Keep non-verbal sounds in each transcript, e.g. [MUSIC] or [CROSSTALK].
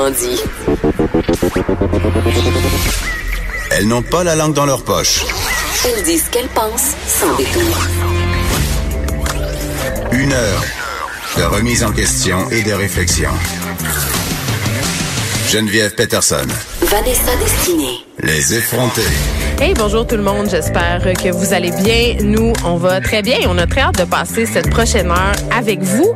Autrement dit. Elles n'ont pas la langue dans leur poche. Elles disent ce qu'elles pensent sans détour. Une heure de remise en question et de réflexion. Geneviève Peterson. Vanessa Destinée. Les effrontés. Hey, bonjour tout le monde. J'espère que vous allez bien. Nous, on va très bien. On a très hâte de passer cette prochaine heure avec vous.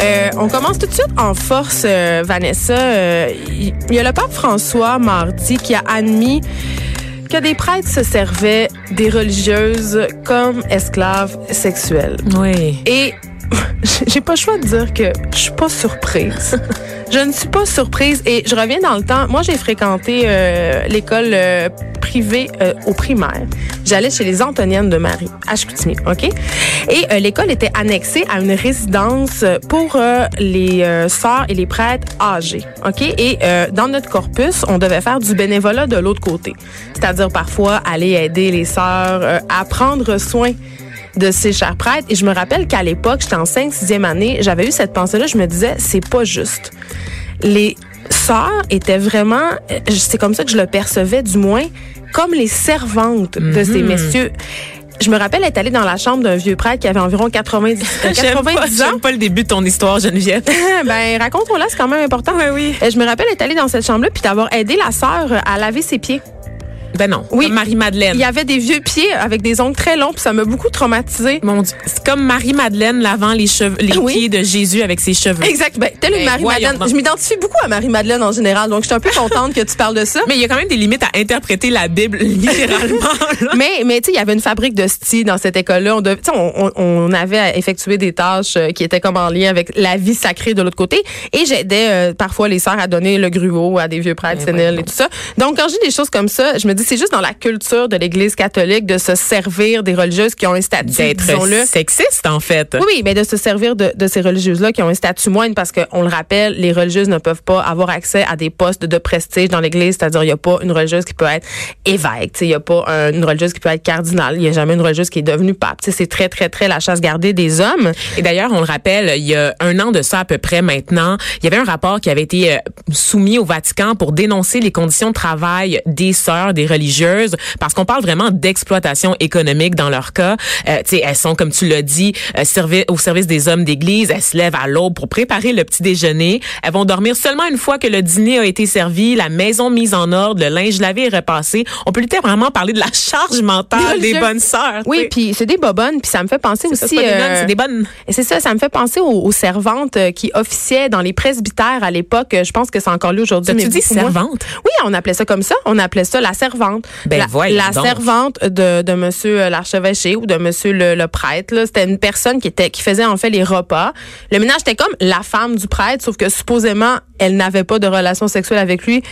Euh, on commence tout de suite en force, euh, Vanessa. Euh, Il y a le pape François mardi qui a admis que des prêtres se servaient des religieuses comme esclaves sexuelles. Oui. Et j'ai pas le choix de dire que je suis pas surprise. je ne suis pas surprise et je reviens dans le temps. Moi, j'ai fréquenté euh, l'école euh, privée euh, au primaire. J'allais chez les Antoniennes de Marie, à Chicoutimi, OK? Et l'école était annexée à une résidence pour les sœurs et les prêtres âgés, OK? Et dans notre corpus, on devait faire du bénévolat de l'autre côté. C'est-à-dire parfois aller aider les sœurs à prendre soin de ces chers prêtres. Et je me rappelle qu'à l'époque, j'étais en 5 6e année, j'avais eu cette pensée-là, je me disais, c'est pas juste. Les sœurs étaient vraiment, c'est comme ça que je le percevais du moins, comme les servantes de ces messieurs. Je me rappelle être allée dans la chambre d'un vieux prêtre qui avait environ 90, euh, [LAUGHS] J'aime pas, 90 ans. pas le début de ton histoire, Geneviève. [LAUGHS] ben, raconte-moi là, c'est quand même important. Oui, oui. Euh, Je me rappelle être allée dans cette chambre-là puis d'avoir aidé la sœur à laver ses pieds. Ben non. Oui. Comme Marie-Madeleine. Il y avait des vieux pieds avec des ongles très longs puis ça m'a beaucoup traumatisée. Mon Dieu. C'est comme Marie-Madeleine lavant les cheveux, les Oui. pieds de Jésus avec ses cheveux. Exact. Ben, telle une Ben, Marie-Madeleine. Je m'identifie beaucoup à Marie-Madeleine en général, donc je suis un peu contente que tu parles de ça. [LAUGHS] Mais il y a quand même des limites à interpréter la Bible [LAUGHS] littéralement. Mais, mais tu sais, il y avait une fabrique de style dans cette école-là. On, dev- tu sais, on, on, avait à effectuer des tâches euh, qui étaient comme en lien avec la vie sacrée de l'autre côté. Et j'aidais euh, parfois les sœurs à donner le gruau à des vieux prêtres Ben séniles et tout ça. Donc, quand dis des choses comme ça, je me dis, c'est juste dans la culture de l'Église catholique de se servir des religieuses qui ont un statut, D'être sexiste, en fait. Oui, mais de se servir de, de ces religieuses-là qui ont un statut moindre parce qu'on le rappelle, les religieuses ne peuvent pas avoir accès à des postes de prestige dans l'Église. C'est-à-dire, il n'y a pas une religieuse qui peut être évêque. Il n'y a pas un- une religieuse qui peut être cardinal. Il n'y a jamais une religieuse qui est devenue pape. C'est très, très, très la chasse gardée des hommes. Et d'ailleurs, on le rappelle, il y a un an de ça à peu près maintenant, il y avait un rapport qui avait été euh, soumis au Vatican pour dénoncer les conditions de travail des sœurs, des religieuses, parce qu'on parle vraiment d'exploitation économique dans leur cas. Euh, tu sais, elles sont, comme tu l'as dit, euh, servi- au service des hommes d'église. Elles se lèvent à l'aube pour préparer le petit déjeuner. Elles vont dormir seulement une fois que le dîner a été servi, la maison mise en ordre, le linge lavé et repassé. On peut littéralement parler de la charge mentale des bonnes sœurs. tu Oui, puis c'est des bobonnes, puis ça me fait penser aussi... c'est euh, c'est des bonnes. C'est ça, ça me fait penser aux, aux servantes euh, qui officiaient dans les presbytères à l'époque. Je pense que c'est encore là aujourd'hui. T'as-tu mais dit beaucoup moins. servante? Oui, on appelait ça comme ça. On appelait ça la servante. Ben, la, voyons la donc. servante de, de monsieur l'archevêché ou de monsieur le, le prêtre. là. C'était une personne qui était qui faisait en fait les repas. Le ménage était comme la femme du prêtre, sauf que supposément elle n'avait pas de relation sexuelle avec lui.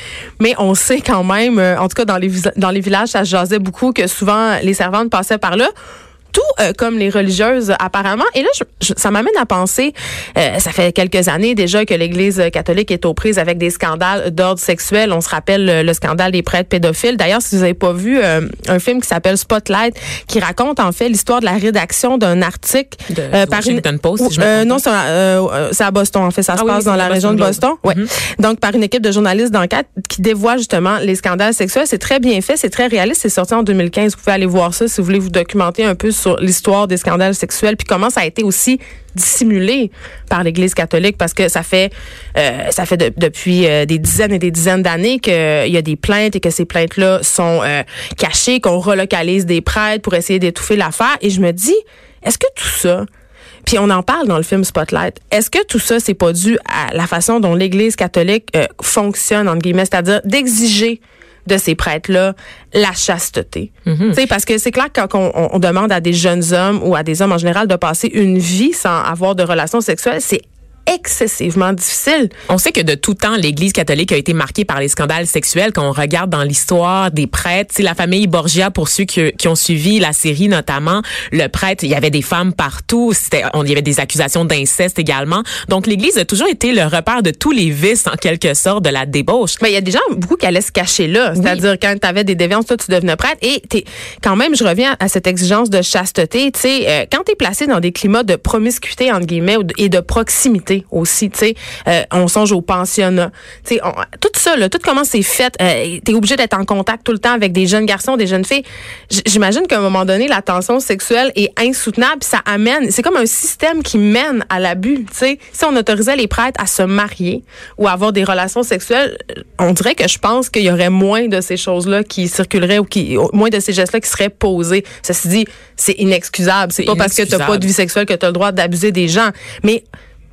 Mais on sait quand même, euh, en tout cas dans les dans les villages, ça se jasait beaucoup que souvent les servantes passaient par là tout euh, comme les religieuses apparemment. Et là, je- je- ça m'amène à penser, euh, ça fait quelques années déjà que l'Église catholique est aux prises avec des scandales d'ordre sexuel. On se rappelle le, le scandale des prêtres pédophiles. D'ailleurs, si vous n'avez pas vu euh, un film qui s'appelle Spotlight, qui raconte en fait l'histoire de la rédaction d'un article De- euh, du Washington Post, si je me Euh, non, c'est à Boston en fait. Ça se Ah oui, passe dans la région de Boston. Ouais. Donc par une équipe de journalistes d'enquête qui dévoile justement les scandales sexuels. C'est très bien fait, c'est très réaliste. C'est sorti en 2015. Vous pouvez aller voir ça si vous voulez vous documenter un peu sur l'histoire des scandales sexuels puis comment ça a été aussi dissimulé par l'Église catholique parce que ça fait euh, ça fait de- depuis euh, des dizaines et des dizaines d'années qu'il y a des plaintes et que ces plaintes là sont euh, cachées, qu'on relocalise des prêtres pour essayer d'étouffer l'affaire. Et je me dis, est-ce que tout ça puis on en parle dans le film Spotlight. Est-ce que tout ça, c'est pas dû à la façon dont l'Église catholique euh, fonctionne, entre guillemets, c'est-à-dire d'exiger de ces prêtres-là la chasteté. Sais, Parce que c'est clair que quand on, on- on demande à des jeunes hommes ou à des hommes en général de passer une vie sans avoir de relations sexuelles, c'est excessivement difficile. On sait que de tout temps, l'Église catholique a été marquée par les scandales sexuels. Quand on regarde dans l'histoire des prêtres, la famille Borgia, pour ceux qui, qui ont suivi la série notamment, le prêtre, il y avait des femmes partout. On, il y avait des accusations d'inceste également. Donc l'Église a toujours été le repère de tous les vices, en quelque sorte, de la débauche. Mais il y a des gens beaucoup qui allaient se cacher là. C'est-à-dire, quand tu avais des déviances, toi, tu devenais prêtre. Et t'es, quand même, je reviens à cette exigence de chasteté. Tu sais, euh, quand tu es placé dans des climats de promiscuité, entre guillemets, et de proximité, aussi, tu sais. Euh, on songe au pensionnat. Tu sais, tout ça, là, tout comment c'est fait, euh, tu es obligé d'être en contact tout le temps avec des jeunes garçons, des jeunes filles. J'imagine qu'à un moment donné, la tension sexuelle est insoutenable, ça amène, c'est comme un système qui mène à l'abus, tu sais. Si on autorisait les prêtres à se marier ou à avoir des relations sexuelles, on dirait que je pense qu'il y aurait moins de ces choses-là qui circuleraient ou qui moins de ces gestes-là qui seraient posés. Ceci dit, c'est inexcusable. C'est pas parce que tu n'as pas de vie sexuelle que tu as le droit d'abuser des gens. Mais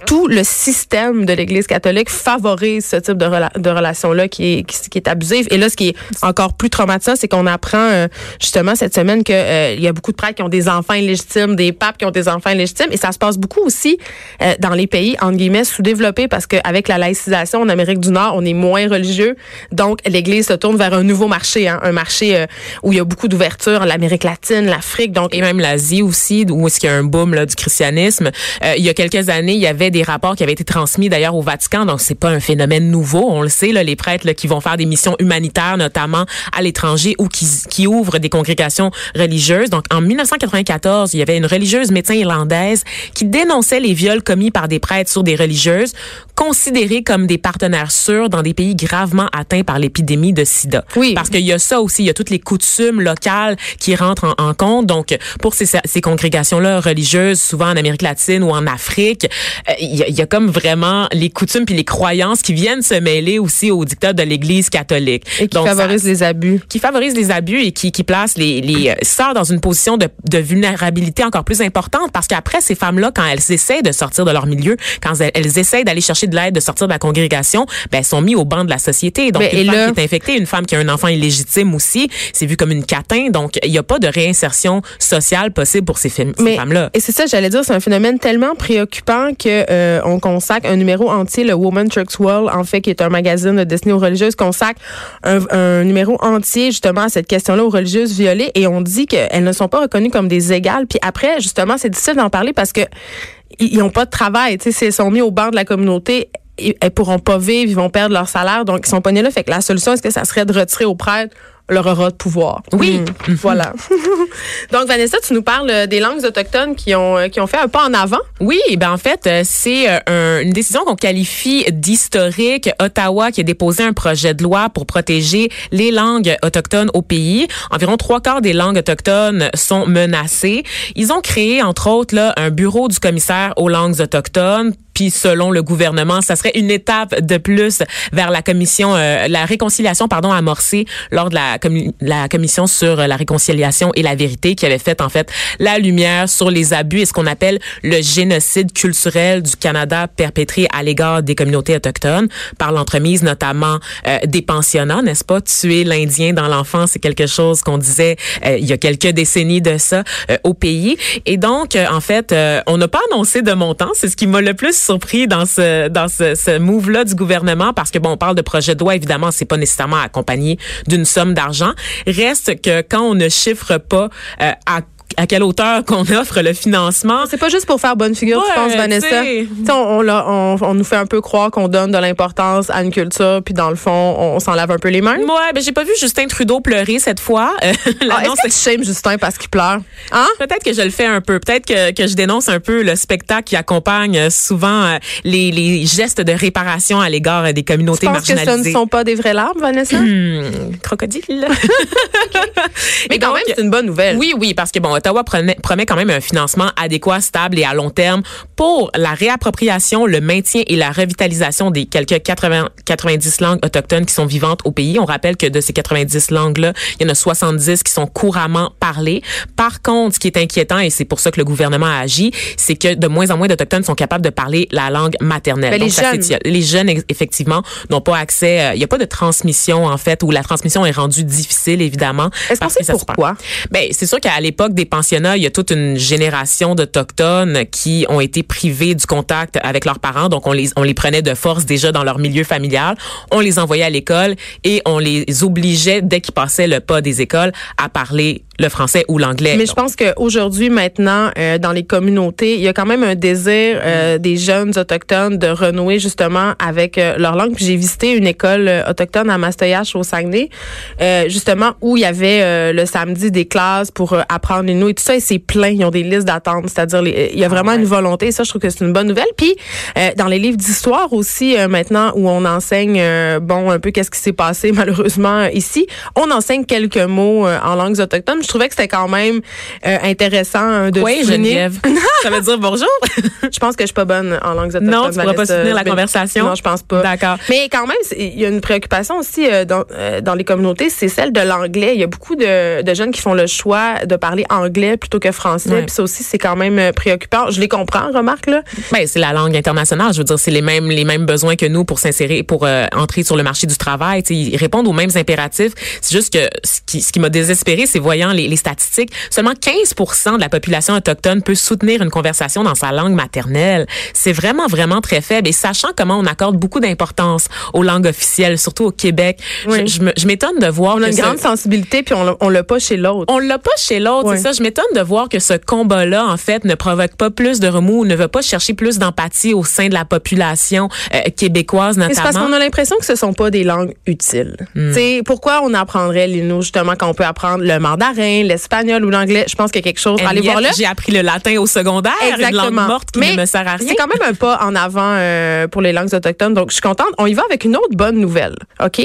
tout le système de l'Église catholique favorise ce type de, relation-là qui est, qui, est abusive. Et là, ce qui est encore plus traumatisant, c'est qu'on apprend euh, justement cette semaine qu'il euh, y a beaucoup de prêtres qui ont des enfants illégitimes, des papes qui ont des enfants illégitimes. Et ça se passe beaucoup aussi euh, dans les pays, entre guillemets, sous-développés parce qu'avec la laïcisation en Amérique du Nord, on est moins religieux. Donc, l'Église se tourne vers un nouveau marché, hein, un marché où il y a beaucoup d'ouverture, l'Amérique latine, l'Afrique. Donc, Et même l'Asie aussi, où est-ce qu'il y a un boom là, du christianisme. il y a quelques années, il y avait des rapports qui avaient été transmis d'ailleurs au Vatican, donc c'est pas un phénomène nouveau. On le sait, là, les prêtres là, qui vont faire des missions humanitaires, notamment à l'étranger, ou qui, qui ouvrent des congrégations religieuses. Donc en 1994, il y avait une religieuse médecin irlandaise qui dénonçait les viols commis par des prêtres sur des religieuses, considérées comme des partenaires sûrs dans des pays gravement atteints par l'épidémie de SIDA. Oui. Parce qu'il y a ça aussi, il y a toutes les coutumes locales qui rentrent en, en compte. Donc pour ces, ces congrégations-là religieuses, souvent en Amérique latine ou en Afrique, euh, il y, y, a comme vraiment les coutumes puis les croyances qui viennent se mêler aussi au dictat de l'Église catholique. Et qui favorisent les abus. Qui favorisent les abus et qui, qui placent les, les euh, sœurs dans une position de, de vulnérabilité encore plus importante parce qu'après, ces femmes-là, quand elles essaient de sortir de leur milieu, quand elles, elles essaient d'aller chercher de l'aide, de sortir de la congrégation, ben, elles sont mises au banc de la société. Donc, Mais une femme là, qui est infectée, une femme qui a un enfant illégitime aussi, c'est vu comme une catin. Donc, il n'y a pas de réinsertion sociale possible pour ces, ces femmes-là. Et c'est ça, j'allais dire, c'est un phénomène tellement préoccupant que euh, on consacre un numéro entier, le Woman Trucks World, en fait, qui est un magazine destiné aux religieuses, consacre un, numéro entier justement à cette question-là aux religieuses violées et on dit qu'elles ne sont pas reconnues comme des égales. Puis après, justement, c'est difficile d'en parler parce que ils n'ont pas de travail. Tu sais, elles sont mis au banc de la communauté, elles pourront pas vivre, ils vont perdre leur salaire, donc ils sont pas nés là. Fait que la solution, est-ce que ça serait de retirer aux prêtres leur aura de pouvoir. Oui. Mmh. [LAUGHS] Voilà. [LAUGHS] Donc, Vanessa, tu nous parles des langues autochtones qui ont, qui ont fait un pas en avant. Oui, ben en fait, c'est un, une décision qu'on qualifie d'historique. Ottawa qui a déposé un projet de loi pour protéger les langues autochtones au pays. Environ trois quarts des langues autochtones sont menacées. Ils ont créé, entre autres, là, un bureau du commissaire aux langues autochtones puis selon le gouvernement, ça serait une étape de plus vers la commission, euh, la réconciliation, pardon, amorcée lors de la, com la commission sur la réconciliation et la vérité qui avait fait en fait la lumière sur les abus et ce qu'on appelle le génocide culturel du Canada perpétré à l'égard des communautés autochtones par l'entremise notamment euh, des pensionnats, n'est-ce pas? Tuer l'Indien dans l'enfance, c'est quelque chose qu'on disait euh, il y a quelques décennies de ça au pays. Et donc, en fait, on n'a pas annoncé de montant. C'est ce qui m'a le plus surpris dans ce dans ce, ce move là du gouvernement parce que bon on parle de projet de loi évidemment c'est pas nécessairement accompagné d'une somme d'argent. Reste que quand on ne chiffre pas euh, à à quelle hauteur qu'on offre le financement. C'est pas juste pour faire bonne figure, ouais, tu penses, Vanessa? T'sais, on, on, on, on, nous fait un peu croire qu'on donne de l'importance à une culture, puis dans le fond, on, s'en lave un peu les mains? Ouais, ben j'ai pas vu Justin Trudeau pleurer cette fois. Euh, [LAUGHS] ah, Est-ce que tu shames Justin parce qu'il pleure? Hein? Peut-être que je le fais un peu. Peut-être que, que je dénonce un peu le spectacle qui accompagne souvent euh, les, les gestes de réparation à l'égard des communautés tu penses marginalisées. que ce ne sont pas des vraies larmes, Vanessa? Mmh, crocodile. [LAUGHS] Mais quand donc, même, c'est une bonne nouvelle. Oui, oui, parce que bon, Ottawa promet, promet quand même un financement adéquat, stable et à long terme pour la réappropriation, le maintien et la revitalisation des quelques 80, 90 langues autochtones qui sont vivantes au pays. On rappelle que de ces 90 langues-là, il y en a 70 qui sont couramment parlées. Par contre, ce qui est inquiétant, et c'est pour ça que le gouvernement a agi, c'est que de moins en moins d'Autochtones sont capables de parler la langue maternelle. Mais Donc, les, ça jeunes. les jeunes, effectivement, n'ont pas accès, euh, il n'y a pas de transmission, en fait, où la transmission est rendue difficile, évidemment. Est-ce qu'on sait pourquoi? Ben, c'est sûr qu'à l'époque des il y a toute une génération d'Autochtones qui ont été privés du contact avec leurs parents. Donc, on les, on les prenait de force déjà dans leur milieu familial. On les envoyait à l'école et on les obligeait, dès qu'ils passaient le pas des écoles, à parler le français ou l'anglais. Mais je pense qu'aujourd'hui, maintenant, euh, dans les communautés, il y a quand même un désir euh, des jeunes autochtones de renouer justement avec euh, leur langue. Puis j'ai visité une école euh, autochtone à Mastoyache au Saguenay, euh, justement où il y avait euh, le samedi des classes pour apprendre les noms et tout ça. Et c'est plein. Ils ont des listes d'attente. C'est-à-dire, les- il y a vraiment une volonté. Ça, je trouve que c'est une bonne nouvelle. Puis euh, dans les livres d'histoire aussi, maintenant où on enseigne, bon, un peu qu'est-ce qui s'est passé [LAUGHS] malheureusement ici, on enseigne quelques mots euh, en langues autochtones. Je trouvais que c'était quand même euh, intéressant de Oui. Geneviève. [LAUGHS] ça veut dire bonjour? Je pense que je suis pas bonne en langues autochtones. Non, tu pourras pas soutenir la Ben, conversation? Non, je pense pas. D'accord. Mais quand même, il y a une préoccupation aussi euh, dans, euh, dans les communautés, c'est celle de l'anglais. Il y a beaucoup de, de jeunes qui font le choix de parler anglais plutôt que français. Puis ça aussi, c'est quand même préoccupant. Je les comprends, remarque là. Ben, c'est la langue internationale. Je veux dire, c'est les mêmes les mêmes besoins que nous pour s'insérer, pour entrer sur le marché du travail. Tu sais, ils répondent aux mêmes impératifs. C'est juste que ce qui, ce qui m'a désespéré, c'est voyant les, les statistiques. Seulement 15% de la population autochtone peut soutenir une conversation dans sa langue maternelle. C'est vraiment vraiment très faible. Et sachant comment on accorde beaucoup d'importance aux langues officielles, surtout au Québec, Oui. je, m'étonne de voir On a une ce- grande sensibilité, puis on l'a- pas chez l'autre. on l'a pas chez l'autre, c'est ça. Je m'étonne de voir que ce combat-là, en fait, ne provoque pas plus de remous, ne veut pas chercher plus d'empathie au sein de la population euh, québécoise, Mais c'est parce notamment. qu'on a l'impression que ce sont pas des langues utiles. Hmm. Tu sais, pourquoi on apprendrait l'inou justement quand on peut apprendre le mandarin, l'espagnol ou l'anglais Je pense qu'il y a quelque chose. Allez voir là. J'ai appris le latin au secondaire, une langue morte qui Mais ne me sert à rien. C'est quand même un pas en avant euh, pour les langues autochtones. Donc, je suis contente. On y va avec une autre bonne nouvelle, OK?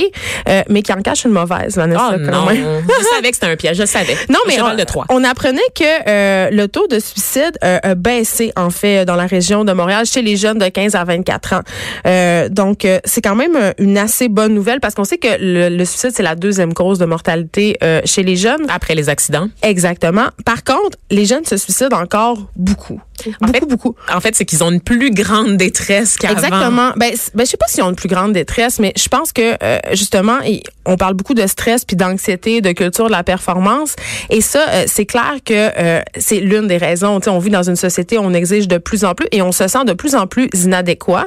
Euh, mais qui en cache une mauvaise, Vanessa. Oh non, [LAUGHS] je savais que c'était un piège, je savais. Non, mais on, de Troie. on apprenait que euh, le taux de suicide a baissé, en fait, dans la région de Montréal chez les jeunes de 15 à 24 ans. Donc, c'est quand même une assez bonne nouvelle parce qu'on sait que le, le suicide, c'est la deuxième cause de mortalité chez les jeunes. Après les accidents? Exactement. Par contre, les jeunes se suicident encore beaucoup. En beaucoup, fait, beaucoup. En fait, c'est qu'ils ont une plus grande détresse qu'avant. Exactement. Ben, ben, je sais pas s'ils ont une plus grande détresse, mais je pense que euh, justement, on parle beaucoup de stress puis d'anxiété, de culture de la performance, et ça, euh, c'est clair que euh, c'est l'une des raisons. Tu sais, on vit dans une société où on exige de plus en plus et on se sent de plus en plus inadéquat.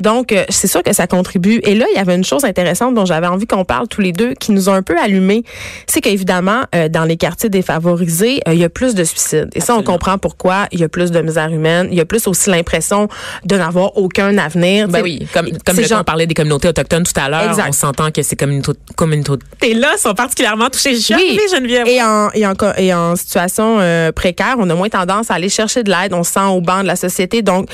Donc, c'est sûr que ça contribue. Et là, il y avait une chose intéressante dont j'avais envie qu'on parle tous les deux, qui nous a un peu allumés, c'est qu'évidemment, dans les quartiers défavorisés, euh, il y a plus de suicides. Et ça, on comprend pourquoi. Il y a plus de misère humaine. Il y a plus aussi l'impression de n'avoir aucun avenir. Ben oui, comme, comme le- gens- on parlait des communautés autochtones tout à l'heure, on s'entend que ces communautés, communautés-là sont particulièrement touchées. Je suis Oui. Geneviève. Et en, et en, et en situation euh, précaire, on a moins tendance à aller chercher de l'aide. On se sent au banc de la société. Donc,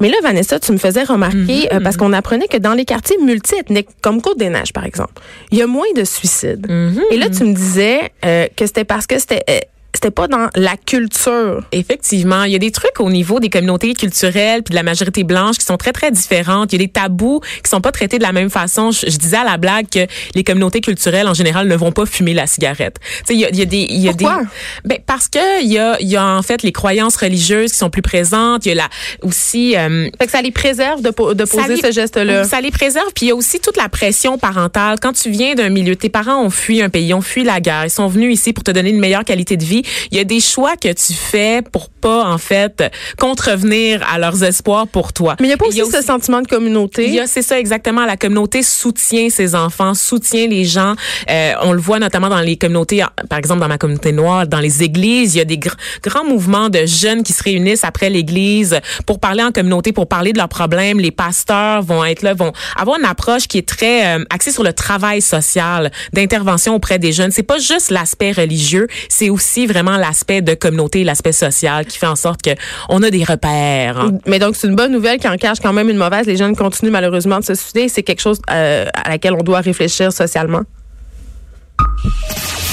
mais là, Vanessa, tu me faisais remarquer, Mm-hmm. euh, parce qu'on apprenait que dans les quartiers multiethniques, comme Côte-des-Neiges, par exemple, il y a moins de suicides. Mm-hmm. Et là, tu me disais euh, que c'était parce que c'était euh, c'était pas dans la culture. Effectivement, il y a des trucs au niveau des communautés culturelles puis de la majorité blanche qui sont très très différentes. Il y a des tabous qui sont pas traités de la même façon. Je, je disais à la blague que les communautés culturelles en général ne vont pas fumer la cigarette. Tu sais, il y a, il y a des, il y a Pourquoi? des, ben parce que il y a, il y a en fait les croyances religieuses qui sont plus présentes. Il y a la aussi euh, Fait que ça les préserve de, po- de ça poser les- ce geste-là. Ça les préserve. Puis il y a aussi toute la pression parentale. Quand tu viens d'un milieu, tes parents ont fui un pays, ont fui la guerre, ils sont venus ici pour te donner une meilleure qualité de vie. Il y a des choix que tu fais pour pas, en fait, contrevenir à leurs espoirs pour toi. Mais il n'y a pas aussi, ce sentiment de communauté. il y a, c'est ça exactement. La communauté soutient ses enfants, soutient les gens. Euh, on le voit notamment dans les communautés, par exemple dans ma communauté noire, dans les églises, il y a des gr- grands mouvements de jeunes qui se réunissent après l'église pour parler en communauté, pour parler de leurs problèmes. Les pasteurs vont être là, vont avoir une approche qui est très euh, axée sur le travail social, d'intervention auprès des jeunes. C'est pas juste l'aspect religieux, c'est aussi vraiment l'aspect de communauté, l'aspect social qui fait en sorte que on a des repères. hein. Mais donc, c'est une bonne nouvelle qui en cache quand même une mauvaise. Les jeunes continuent malheureusement de se suicider. C'est quelque chose euh, à laquelle on doit réfléchir socialement.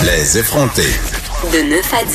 Les effrontés. De 9 à 10.